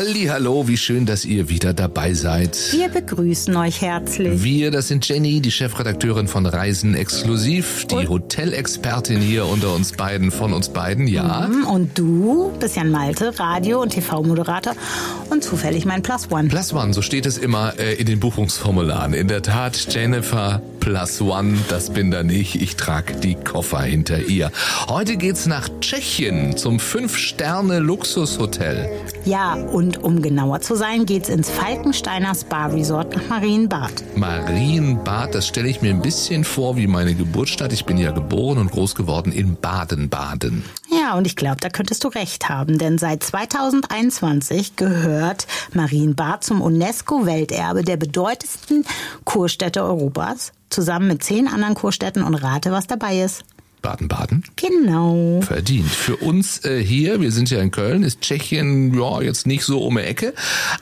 Hallo, wie schön, dass ihr wieder dabei seid. Wir begrüßen euch herzlich. Wir, das sind Jenny, die Chefredakteurin von Reisen Exklusiv, die und? Hotelexpertin hier unter uns beiden, von uns beiden, ja. Mhm, und du bist Jan Malte, Radio- und TV-Moderator und zufällig mein Plus One. Plus One, so steht es immer äh, in den Buchungsformularen. In der Tat, Jennifer Plus One, das bin da nicht. Ich trage die Koffer hinter ihr. Heute geht's nach Tschechien zum Fünf-Sterne-Luxushotel. Ja, und um genauer zu sein, geht's ins Falkensteiner Spa Resort nach Marienbad. Marienbad, das stelle ich mir ein bisschen vor wie meine Geburtsstadt. Ich bin ja geboren und groß geworden in Baden-Baden. Ja, und ich glaube, da könntest du recht haben, denn seit 2021 gehört Marienbad zum UNESCO-Welterbe der bedeutendsten Kurstädte Europas, zusammen mit zehn anderen Kurstädten und rate, was dabei ist. Baden-Baden? Genau. Verdient. Für uns äh, hier, wir sind ja in Köln, ist Tschechien ja jetzt nicht so um die Ecke,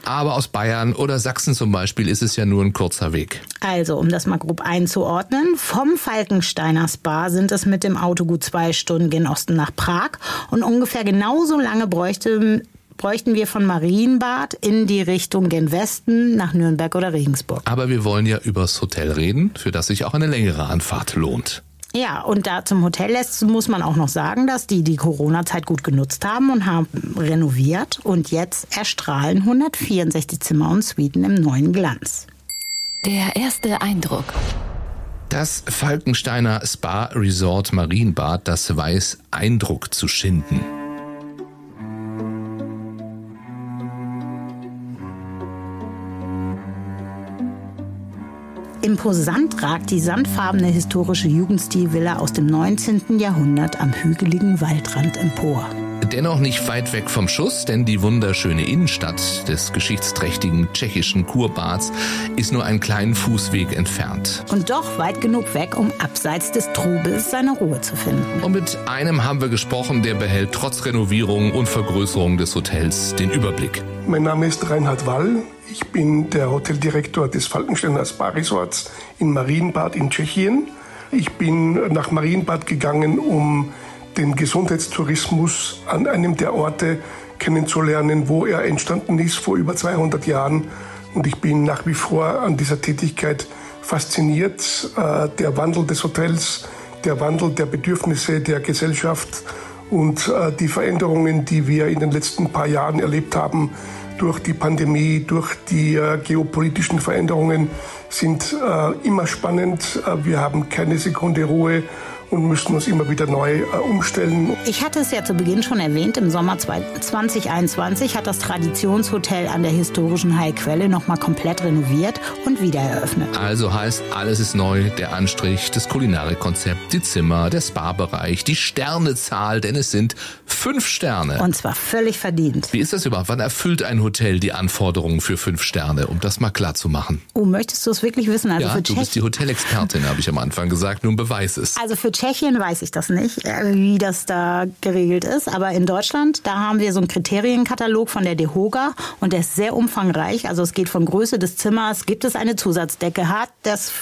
aber aus Bayern oder Sachsen zum Beispiel ist es ja nur ein kurzer Weg. Also, um das mal grob einzuordnen, vom Falkensteiner Spa sind es mit dem Auto gut zwei Stunden gen Osten nach Prag und ungefähr genauso lange bräuchte bräuchten wir von Marienbad in die Richtung gen Westen nach Nürnberg oder Regensburg. Aber wir wollen ja übers Hotel reden, für das sich auch eine längere Anfahrt lohnt. Ja, und da zum Hotel lässt, muss man auch noch sagen, dass die die Corona-Zeit gut genutzt haben und haben renoviert und jetzt erstrahlen 164 Zimmer und Suiten im neuen Glanz. Der erste Eindruck. Das Falkensteiner Spa Resort Marienbad, das weiß Eindruck zu schinden. Imposant ragt die sandfarbene historische Jugendstilvilla aus dem 19. Jahrhundert am hügeligen Waldrand empor. Dennoch nicht weit weg vom Schuss, denn die wunderschöne Innenstadt des geschichtsträchtigen tschechischen Kurbads ist nur einen kleinen Fußweg entfernt. Und doch weit genug weg, um abseits des Trubels seine Ruhe zu finden. Und mit einem haben wir gesprochen, der behält trotz Renovierung und Vergrößerung des Hotels den Überblick. Mein Name ist Reinhard Wall. Ich bin der Hoteldirektor des Falkensteiner Spa Resorts in Marienbad in Tschechien. Ich bin nach Marienbad gegangen, um den Gesundheitstourismus an einem der Orte kennenzulernen, wo er entstanden ist vor über 200 Jahren. Und ich bin nach wie vor an dieser Tätigkeit fasziniert. Äh, der Wandel des Hotels, der Wandel der Bedürfnisse der Gesellschaft und äh, die Veränderungen, die wir in den letzten paar Jahren erlebt haben, durch die Pandemie, durch die äh, geopolitischen Veränderungen sind immer spannend. Wir haben keine Sekunde Ruhe und müssen uns immer wieder neu äh, umstellen. Ich hatte es ja zu Beginn schon erwähnt, im Sommer 2021 hat das Traditionshotel an der historischen Heilquelle nochmal komplett renoviert und wieder eröffnet. Also heißt, alles ist neu, der Anstrich, das Kulinarikkonzept, die Zimmer, der Spa-Bereich, die Sternezahl, denn es sind fünf Sterne. Und zwar völlig verdient. Wie ist das überhaupt? Wann erfüllt ein Hotel die Anforderungen für fünf Sterne, um das mal klar zu machen? Oh, möchtest du es wirklich wissen? Also ja, du bist die Hotelexpertin, habe ich am Anfang gesagt. Nun beweis es. Also für Tschechien weiß ich das nicht, äh, wie das da geregelt ist. Aber in Deutschland, da haben wir so einen Kriterienkatalog von der DEHOGA und der ist sehr umfangreich. Also es geht von Größe des Zimmers, gibt es eine Zusatzdecke, hat das,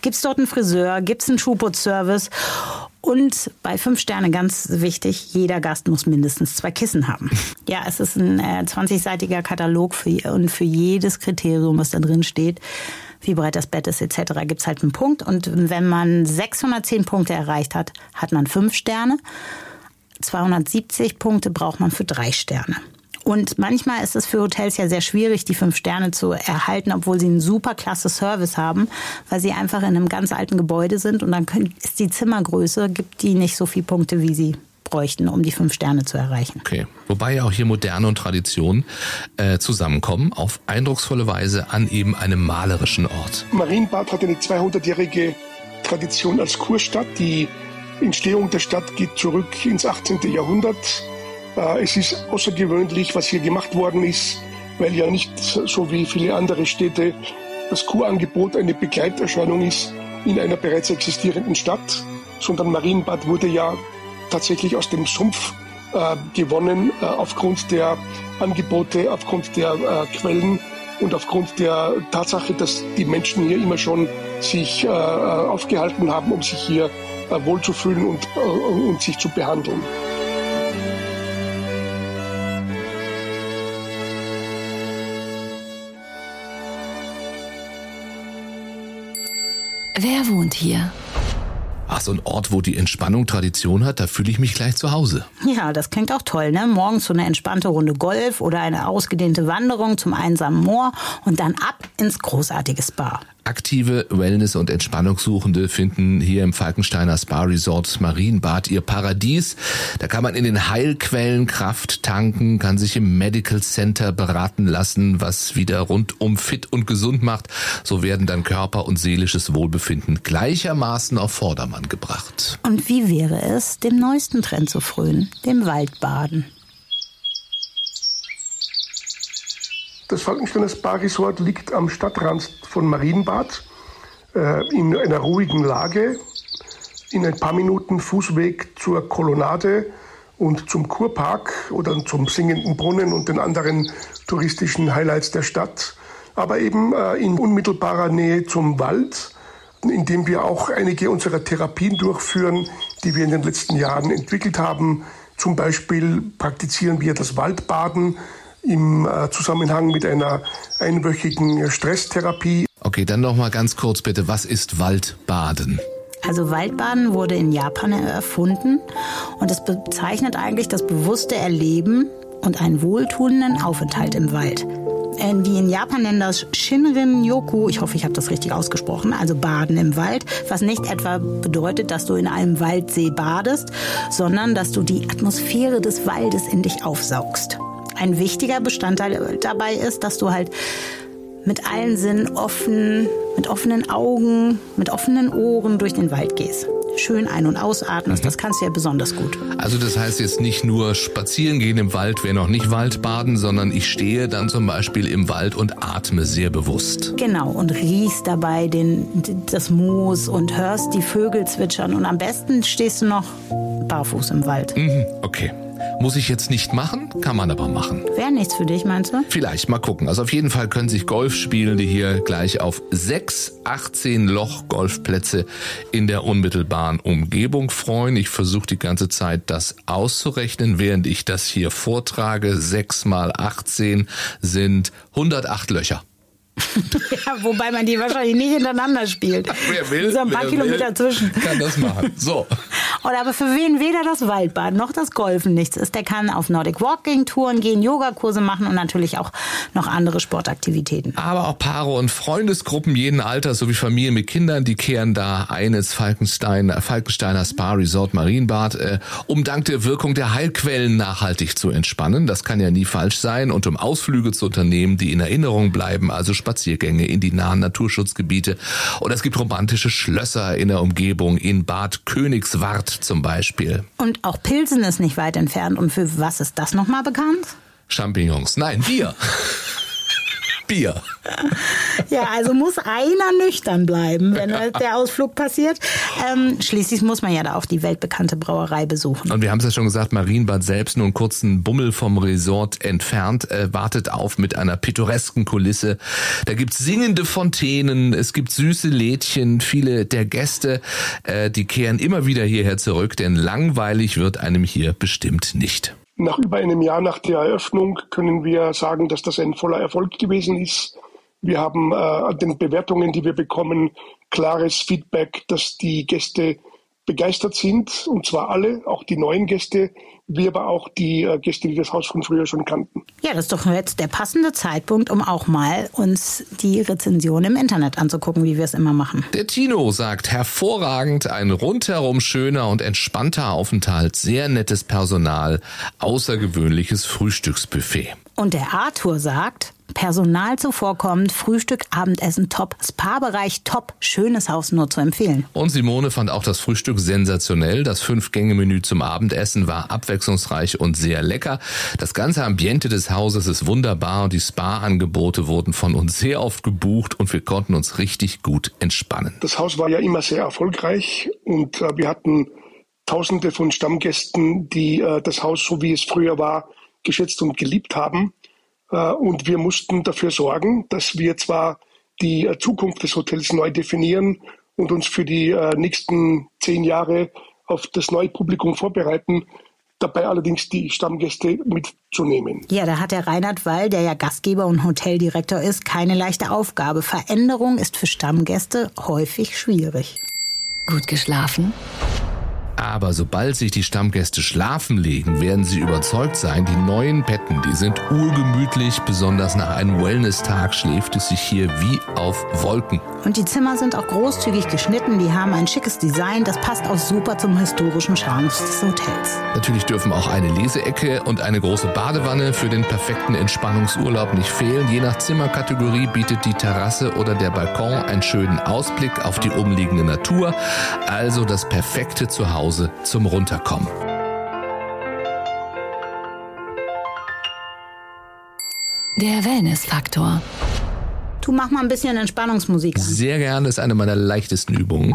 gibt es dort einen Friseur, gibt es einen Schuhputzservice und bei fünf Sterne ganz wichtig, jeder Gast muss mindestens zwei Kissen haben. Ja, es ist ein äh, 20-seitiger Katalog für, und für jedes Kriterium, was da drin steht, wie breit das Bett ist etc., gibt es halt einen Punkt. Und wenn man 610 Punkte erreicht hat, hat man fünf Sterne. 270 Punkte braucht man für drei Sterne. Und manchmal ist es für Hotels ja sehr schwierig, die fünf Sterne zu erhalten, obwohl sie einen super klasse Service haben, weil sie einfach in einem ganz alten Gebäude sind und dann ist die Zimmergröße, gibt die nicht so viele Punkte, wie sie bräuchten, um die fünf Sterne zu erreichen. Okay. Wobei ja auch hier Moderne und Tradition äh, zusammenkommen, auf eindrucksvolle Weise an eben einem malerischen Ort. Marienbad hat eine 200-jährige Tradition als Kurstadt. Die Entstehung der Stadt geht zurück ins 18. Jahrhundert. Äh, es ist außergewöhnlich, was hier gemacht worden ist, weil ja nicht so wie viele andere Städte das Kurangebot eine Begleiterscheinung ist in einer bereits existierenden Stadt, sondern Marienbad wurde ja tatsächlich aus dem Sumpf äh, gewonnen äh, aufgrund der Angebote, aufgrund der äh, Quellen und aufgrund der Tatsache, dass die Menschen hier immer schon sich äh, aufgehalten haben, um sich hier äh, wohlzufühlen und, äh, und sich zu behandeln. Wer wohnt hier? Ach, so ein Ort, wo die Entspannung Tradition hat, da fühle ich mich gleich zu Hause. Ja, das klingt auch toll, ne? Morgens so eine entspannte Runde Golf oder eine ausgedehnte Wanderung zum einsamen Moor und dann ab ins großartige Spa. Aktive Wellness- und Entspannungssuchende finden hier im Falkensteiner Spa Resort Marienbad ihr Paradies. Da kann man in den Heilquellen Kraft tanken, kann sich im Medical Center beraten lassen, was wieder rundum fit und gesund macht. So werden dann Körper und seelisches Wohlbefinden gleichermaßen auf Vordermann gebracht. Und wie wäre es, dem neuesten Trend zu frönen, dem Waldbaden? Das Falkensteiner Spa Resort liegt am Stadtrand von Marienbad äh, in einer ruhigen Lage, in ein paar Minuten Fußweg zur Kolonnade und zum Kurpark oder zum singenden Brunnen und den anderen touristischen Highlights der Stadt, aber eben äh, in unmittelbarer Nähe zum Wald, in dem wir auch einige unserer Therapien durchführen, die wir in den letzten Jahren entwickelt haben. Zum Beispiel praktizieren wir das Waldbaden, im äh, Zusammenhang mit einer einwöchigen Stresstherapie. Okay, dann noch mal ganz kurz bitte, was ist Waldbaden? Also Waldbaden wurde in Japan erfunden und es bezeichnet eigentlich das bewusste Erleben und einen wohltuenden Aufenthalt im Wald. Äh, die in Japan nennen das Shinrin Yoku, ich hoffe, ich habe das richtig ausgesprochen, also Baden im Wald, was nicht etwa bedeutet, dass du in einem Waldsee badest, sondern dass du die Atmosphäre des Waldes in dich aufsaugst ein wichtiger Bestandteil dabei ist, dass du halt mit allen Sinnen offen, mit offenen Augen, mit offenen Ohren durch den Wald gehst. Schön ein- und ausatmest, mhm. das kannst du ja besonders gut. Also das heißt jetzt nicht nur spazieren gehen im Wald, wäre noch nicht Waldbaden, sondern ich stehe dann zum Beispiel im Wald und atme sehr bewusst. Genau, und riechst dabei den, das Moos und hörst die Vögel zwitschern und am besten stehst du noch barfuß im Wald. Mhm, okay. Muss ich jetzt nicht machen, kann man aber machen. Wäre nichts für dich, meinst du? Vielleicht, mal gucken. Also auf jeden Fall können sich Golfspielende hier gleich auf sechs 18-Loch-Golfplätze in der unmittelbaren Umgebung freuen. Ich versuche die ganze Zeit das auszurechnen, während ich das hier vortrage. Sechs mal 18 sind 108 Löcher. ja, wobei man die wahrscheinlich nicht hintereinander spielt. Wer will, so ein paar Kilometer will, zwischen. Kann das machen. So. Oder aber für wen weder das Waldbad noch das Golfen nichts ist, der kann auf Nordic Walking Touren gehen, Yogakurse machen und natürlich auch noch andere Sportaktivitäten. Aber auch Paare und Freundesgruppen jeden Alters sowie Familien mit Kindern, die kehren da eines Falkenstein, Falkensteiner Spa Resort Marienbad, äh, um dank der Wirkung der Heilquellen nachhaltig zu entspannen. Das kann ja nie falsch sein und um Ausflüge zu unternehmen, die in Erinnerung bleiben, also Spaziergänge in die nahen Naturschutzgebiete. Oder es gibt romantische Schlösser in der Umgebung in Bad Königswart zum Beispiel. Und auch Pilsen ist nicht weit entfernt. Und für was ist das nochmal bekannt? Champignons. Nein, Bier. Bier. Ja, also muss einer nüchtern bleiben, wenn der Ausflug passiert. Ähm, schließlich muss man ja da auch die weltbekannte Brauerei besuchen. Und wir haben es ja schon gesagt, Marienbad selbst nur einen kurzen Bummel vom Resort entfernt, äh, wartet auf mit einer pittoresken Kulisse. Da gibt's singende Fontänen, es gibt süße Lädchen, viele der Gäste, äh, die kehren immer wieder hierher zurück, denn langweilig wird einem hier bestimmt nicht. Nach über einem Jahr nach der Eröffnung können wir sagen, dass das ein voller Erfolg gewesen ist. Wir haben äh, an den Bewertungen, die wir bekommen, klares Feedback, dass die Gäste begeistert sind, und zwar alle, auch die neuen Gäste, wie aber auch die äh, Gäste, die das Haus von früher schon kannten. Ja, das ist doch jetzt der passende Zeitpunkt, um auch mal uns die Rezension im Internet anzugucken, wie wir es immer machen. Der Tino sagt, hervorragend, ein rundherum schöner und entspannter Aufenthalt, sehr nettes Personal, außergewöhnliches Frühstücksbuffet. Und der Arthur sagt, Personal zuvorkommend, Frühstück, Abendessen top, Spa-Bereich top, schönes Haus nur zu empfehlen. Und Simone fand auch das Frühstück sensationell. Das Fünf-Gänge-Menü zum Abendessen war abwechslungsreich und sehr lecker. Das ganze Ambiente des Hauses ist wunderbar und die Spa-Angebote wurden von uns sehr oft gebucht und wir konnten uns richtig gut entspannen. Das Haus war ja immer sehr erfolgreich und äh, wir hatten Tausende von Stammgästen, die äh, das Haus, so wie es früher war, geschätzt und geliebt haben. Äh, und wir mussten dafür sorgen, dass wir zwar die äh, Zukunft des Hotels neu definieren und uns für die äh, nächsten zehn Jahre auf das neue Publikum vorbereiten, dabei allerdings die Stammgäste mitzunehmen. Ja, da hat der Reinhard Wall, der ja Gastgeber und Hoteldirektor ist, keine leichte Aufgabe. Veränderung ist für Stammgäste häufig schwierig. Gut geschlafen? Aber sobald sich die Stammgäste schlafen legen, werden sie überzeugt sein, die neuen Betten, die sind urgemütlich, besonders nach einem Wellness-Tag schläft es sich hier wie auf Wolken. Und die Zimmer sind auch großzügig geschnitten, die haben ein schickes Design, das passt auch super zum historischen Charme des Hotels. Natürlich dürfen auch eine Leseecke und eine große Badewanne für den perfekten Entspannungsurlaub nicht fehlen. Je nach Zimmerkategorie bietet die Terrasse oder der Balkon einen schönen Ausblick auf die umliegende Natur, also das perfekte Zuhause Hause zum Runterkommen. Der Wellness-Faktor. Du mach mal ein bisschen Entspannungsmusik an. Sehr gerne, ist eine meiner leichtesten Übungen.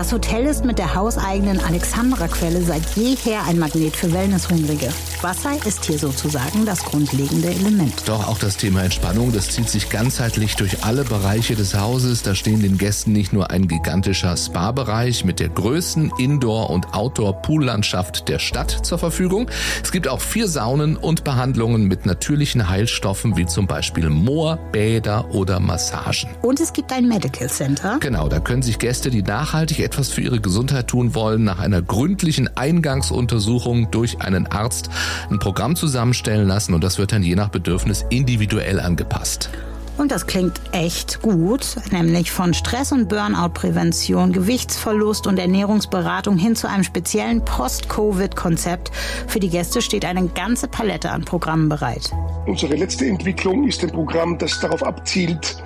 Das Hotel ist mit der hauseigenen Alexandra-Quelle seit jeher ein Magnet für Wellnesshungrige. Wasser ist hier sozusagen das grundlegende Element. Doch auch das Thema Entspannung, das zieht sich ganzheitlich durch alle Bereiche des Hauses. Da stehen den Gästen nicht nur ein gigantischer Spa-Bereich mit der größten Indoor- und Outdoor-Poollandschaft der Stadt zur Verfügung. Es gibt auch vier Saunen und Behandlungen mit natürlichen Heilstoffen wie zum Beispiel Moor, Bäder oder Massagen. Und es gibt ein Medical Center. Genau, da können sich Gäste, die nachhaltig etwas für ihre Gesundheit tun wollen, nach einer gründlichen Eingangsuntersuchung durch einen Arzt ein Programm zusammenstellen lassen und das wird dann je nach Bedürfnis individuell angepasst. Und das klingt echt gut, nämlich von Stress- und Burnout-Prävention, Gewichtsverlust und Ernährungsberatung hin zu einem speziellen Post-Covid-Konzept. Für die Gäste steht eine ganze Palette an Programmen bereit. Unsere letzte Entwicklung ist ein Programm, das darauf abzielt,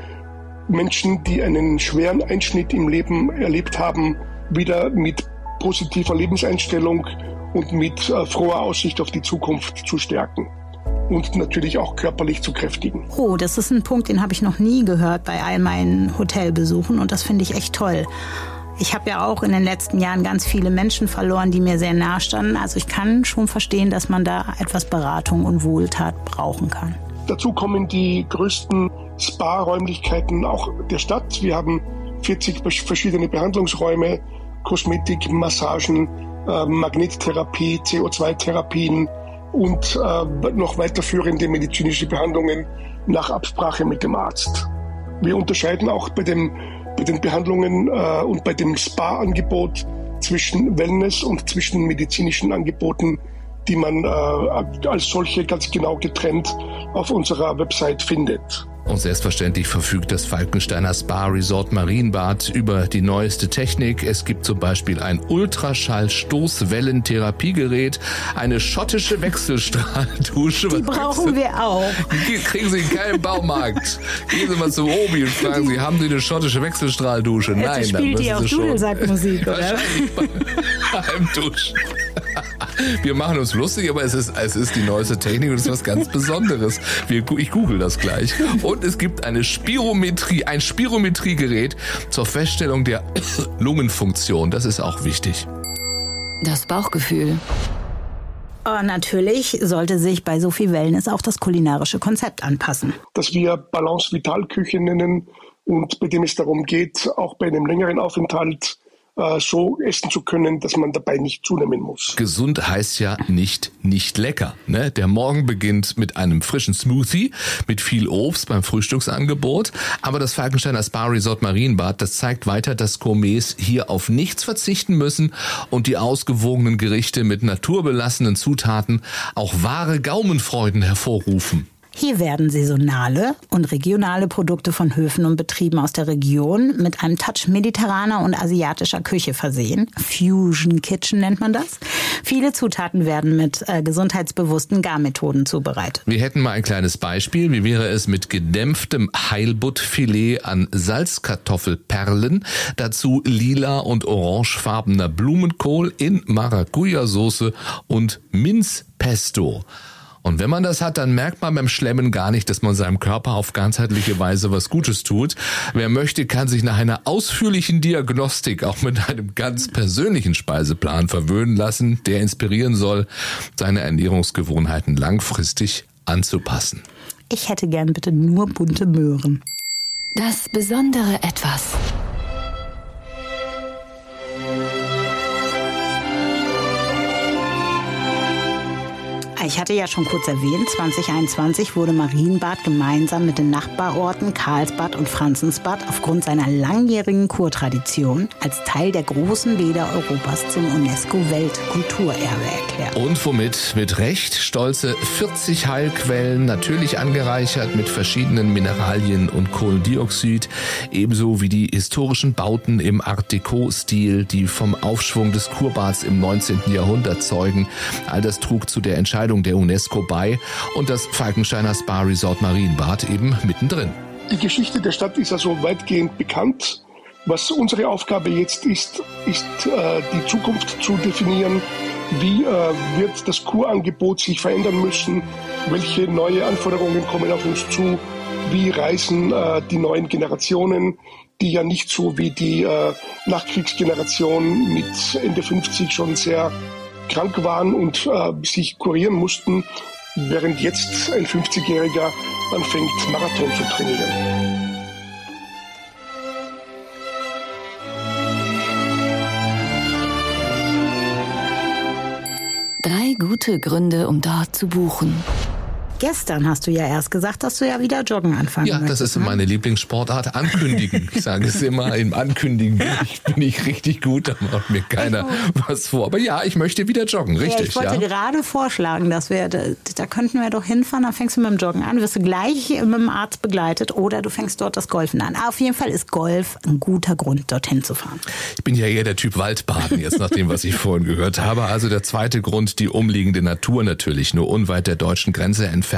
Menschen, die einen schweren Einschnitt im Leben erlebt haben, wieder mit positiver Lebenseinstellung und mit äh, froher Aussicht auf die Zukunft zu stärken und natürlich auch körperlich zu kräftigen. Oh, das ist ein Punkt, den habe ich noch nie gehört bei all meinen Hotelbesuchen und das finde ich echt toll. Ich habe ja auch in den letzten Jahren ganz viele Menschen verloren, die mir sehr nahe standen. Also ich kann schon verstehen, dass man da etwas Beratung und Wohltat brauchen kann. Dazu kommen die größten Spa-Räumlichkeiten auch der Stadt. Wir haben 40 verschiedene Behandlungsräume, Kosmetik, Massagen, äh, Magnettherapie, CO2-Therapien und äh, noch weiterführende medizinische Behandlungen nach Absprache mit dem Arzt. Wir unterscheiden auch bei, dem, bei den Behandlungen äh, und bei dem Spa-Angebot zwischen Wellness und zwischen medizinischen Angeboten, die man äh, als solche ganz genau getrennt auf unserer Website findet. Und selbstverständlich verfügt das Falkensteiner Spa Resort Marienbad über die neueste Technik. Es gibt zum Beispiel ein Ultraschall-Stoßwellentherapiegerät, eine schottische Wechselstrahldusche. Die brauchen wir auch. Die kriegen Sie in keinem Baumarkt. Gehen Sie mal zum Obi und fragen Sie, haben Sie eine schottische Wechselstrahldusche? Nein, Jetzt spielt die auch Dudelsackmusik, oder? Beim Duschen. Wir machen uns lustig, aber es ist, es ist die neueste Technik und es ist was ganz Besonderes. Wir, ich google das gleich. Und es gibt eine Spirometrie, ein Spirometriegerät zur Feststellung der Lungenfunktion. Das ist auch wichtig. Das Bauchgefühl. Oh, natürlich sollte sich bei Sophie Wellness auch das kulinarische Konzept anpassen. Dass wir Balance Vital Küche nennen und bei dem es darum geht, auch bei einem längeren Aufenthalt äh, so essen zu können, dass man dabei nicht zunehmen muss. Gesund heißt ja nicht nicht lecker. Ne? Der Morgen beginnt mit einem frischen Smoothie, mit viel Obst beim Frühstücksangebot. Aber das Falkensteiner Spa Resort Marienbad, das zeigt weiter, dass Gourmets hier auf nichts verzichten müssen und die ausgewogenen Gerichte mit naturbelassenen Zutaten auch wahre Gaumenfreuden hervorrufen. Hier werden saisonale und regionale Produkte von Höfen und Betrieben aus der Region mit einem Touch mediterraner und asiatischer Küche versehen. Fusion Kitchen nennt man das. Viele Zutaten werden mit äh, gesundheitsbewussten Garmethoden zubereitet. Wir hätten mal ein kleines Beispiel. Wie wäre es mit gedämpftem Heilbuttfilet an Salzkartoffelperlen, dazu lila und orangefarbener Blumenkohl in Maracuja-Soße und Minzpesto. Und wenn man das hat, dann merkt man beim Schlemmen gar nicht, dass man seinem Körper auf ganzheitliche Weise was Gutes tut. Wer möchte, kann sich nach einer ausführlichen Diagnostik auch mit einem ganz persönlichen Speiseplan verwöhnen lassen, der inspirieren soll, seine Ernährungsgewohnheiten langfristig anzupassen. Ich hätte gern bitte nur bunte Möhren. Das besondere Etwas. Ich hatte ja schon kurz erwähnt, 2021 wurde Marienbad gemeinsam mit den Nachbarorten Karlsbad und Franzensbad aufgrund seiner langjährigen Kurtradition als Teil der großen Bäder Europas zum UNESCO-Weltkulturerbe erklärt. Und womit mit Recht stolze 40 Heilquellen, natürlich angereichert mit verschiedenen Mineralien und Kohlendioxid, ebenso wie die historischen Bauten im Art Deco-Stil, die vom Aufschwung des Kurbads im 19. Jahrhundert zeugen. All das trug zu der Entscheidung Entscheidung der UNESCO bei und das Falkensteiner Spa Resort Marienbad eben mittendrin. Die Geschichte der Stadt ist also weitgehend bekannt. Was unsere Aufgabe jetzt ist, ist äh, die Zukunft zu definieren. Wie äh, wird das Kurangebot sich verändern müssen? Welche neue Anforderungen kommen auf uns zu? Wie reisen äh, die neuen Generationen, die ja nicht so wie die äh, Nachkriegsgeneration mit Ende 50 schon sehr krank waren und äh, sich kurieren mussten, während jetzt ein 50-Jähriger anfängt, Marathon zu trainieren. Drei gute Gründe, um dort zu buchen. Gestern hast du ja erst gesagt, dass du ja wieder joggen anfangen Ja, möchtest, das ist ne? meine Lieblingssportart, ankündigen. Ich sage es immer, im Ankündigen bin ich, bin ich richtig gut, da macht mir keiner was vor. Aber ja, ich möchte wieder joggen, Ja, richtig, ich wollte ja. gerade vorschlagen, dass wir, da, da könnten wir doch hinfahren, dann fängst du mit dem Joggen an, wirst du gleich mit dem Arzt begleitet oder du fängst dort das Golfen an. Auf jeden Fall ist Golf ein guter Grund, dorthin zu fahren. Ich bin ja eher der Typ Waldbaden jetzt, nach dem, was ich vorhin gehört habe. Also der zweite Grund, die umliegende Natur natürlich. Nur unweit der deutschen Grenze entfernt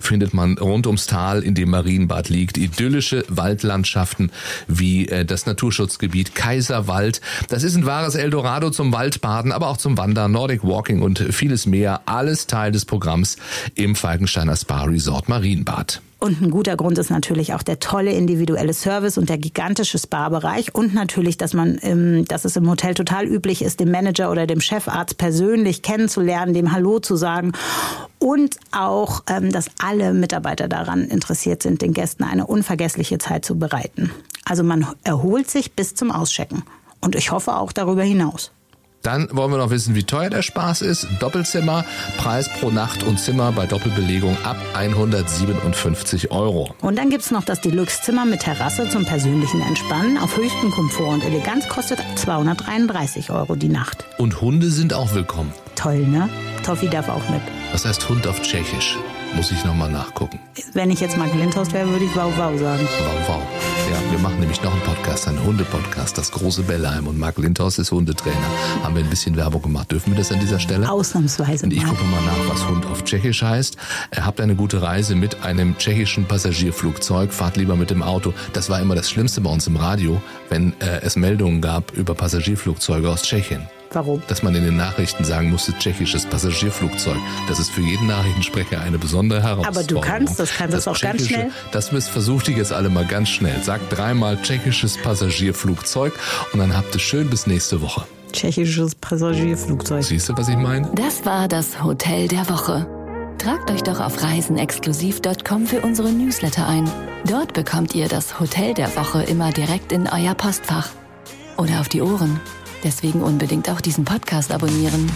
findet man rund ums Tal, in dem Marienbad liegt, idyllische Waldlandschaften wie äh, das Naturschutzgebiet Kaiserwald. Das ist ein wahres Eldorado zum Waldbaden, aber auch zum Wandern, Nordic Walking und vieles mehr. Alles Teil des Programms im Falkensteiner Spa Resort Marienbad. Und ein guter Grund ist natürlich auch der tolle individuelle Service und der gigantische Spa-Bereich und natürlich, dass man, ähm, dass es im Hotel total üblich ist, den Manager oder dem Chefarzt persönlich kennenzulernen, dem Hallo zu sagen und auch, ähm, dass alle Mitarbeiter daran interessiert sind, den Gästen eine unvergessliche Zeit zu bereiten. Also man erholt sich bis zum Auschecken und ich hoffe auch darüber hinaus. Dann wollen wir noch wissen, wie teuer der Spaß ist. Doppelzimmer, Preis pro Nacht und Zimmer bei Doppelbelegung ab 157 Euro. Und dann gibt's noch das Deluxe-Zimmer mit Terrasse zum persönlichen Entspannen auf höchstem Komfort und Eleganz kostet 233 Euro die Nacht. Und Hunde sind auch willkommen. Toll, ne? Toffi darf auch mit. Was heißt Hund auf Tschechisch? Muss ich nochmal nachgucken. Wenn ich jetzt Mark Lindhorst wäre, würde ich Wow Wow sagen. Wow, wow. Ja, wir machen nämlich noch einen Podcast, einen Hundepodcast, das große Bellheim. Und Marc Lindhaus ist Hundetrainer. Haben wir ein bisschen Werbung gemacht. Dürfen wir das an dieser Stelle? Ausnahmsweise Und ich gucke mal nach, was Hund auf Tschechisch heißt. Habt eine gute Reise mit einem tschechischen Passagierflugzeug. Fahrt lieber mit dem Auto. Das war immer das Schlimmste bei uns im Radio, wenn äh, es Meldungen gab über Passagierflugzeuge aus Tschechien. Warum? Dass man in den Nachrichten sagen musste, tschechisches Passagierflugzeug. Das ist für jeden Nachrichtensprecher eine besondere Herausforderung. Aber du kannst das, kannst das auch ganz schnell. Das versucht ihr jetzt alle mal ganz schnell. Sagt dreimal tschechisches Passagierflugzeug und dann habt ihr schön bis nächste Woche. Tschechisches Passagierflugzeug. Siehst du, was ich meine? Das war das Hotel der Woche. Tragt euch doch auf reisenexklusiv.com für unsere Newsletter ein. Dort bekommt ihr das Hotel der Woche immer direkt in euer Postfach. Oder auf die Ohren. Deswegen unbedingt auch diesen Podcast abonnieren.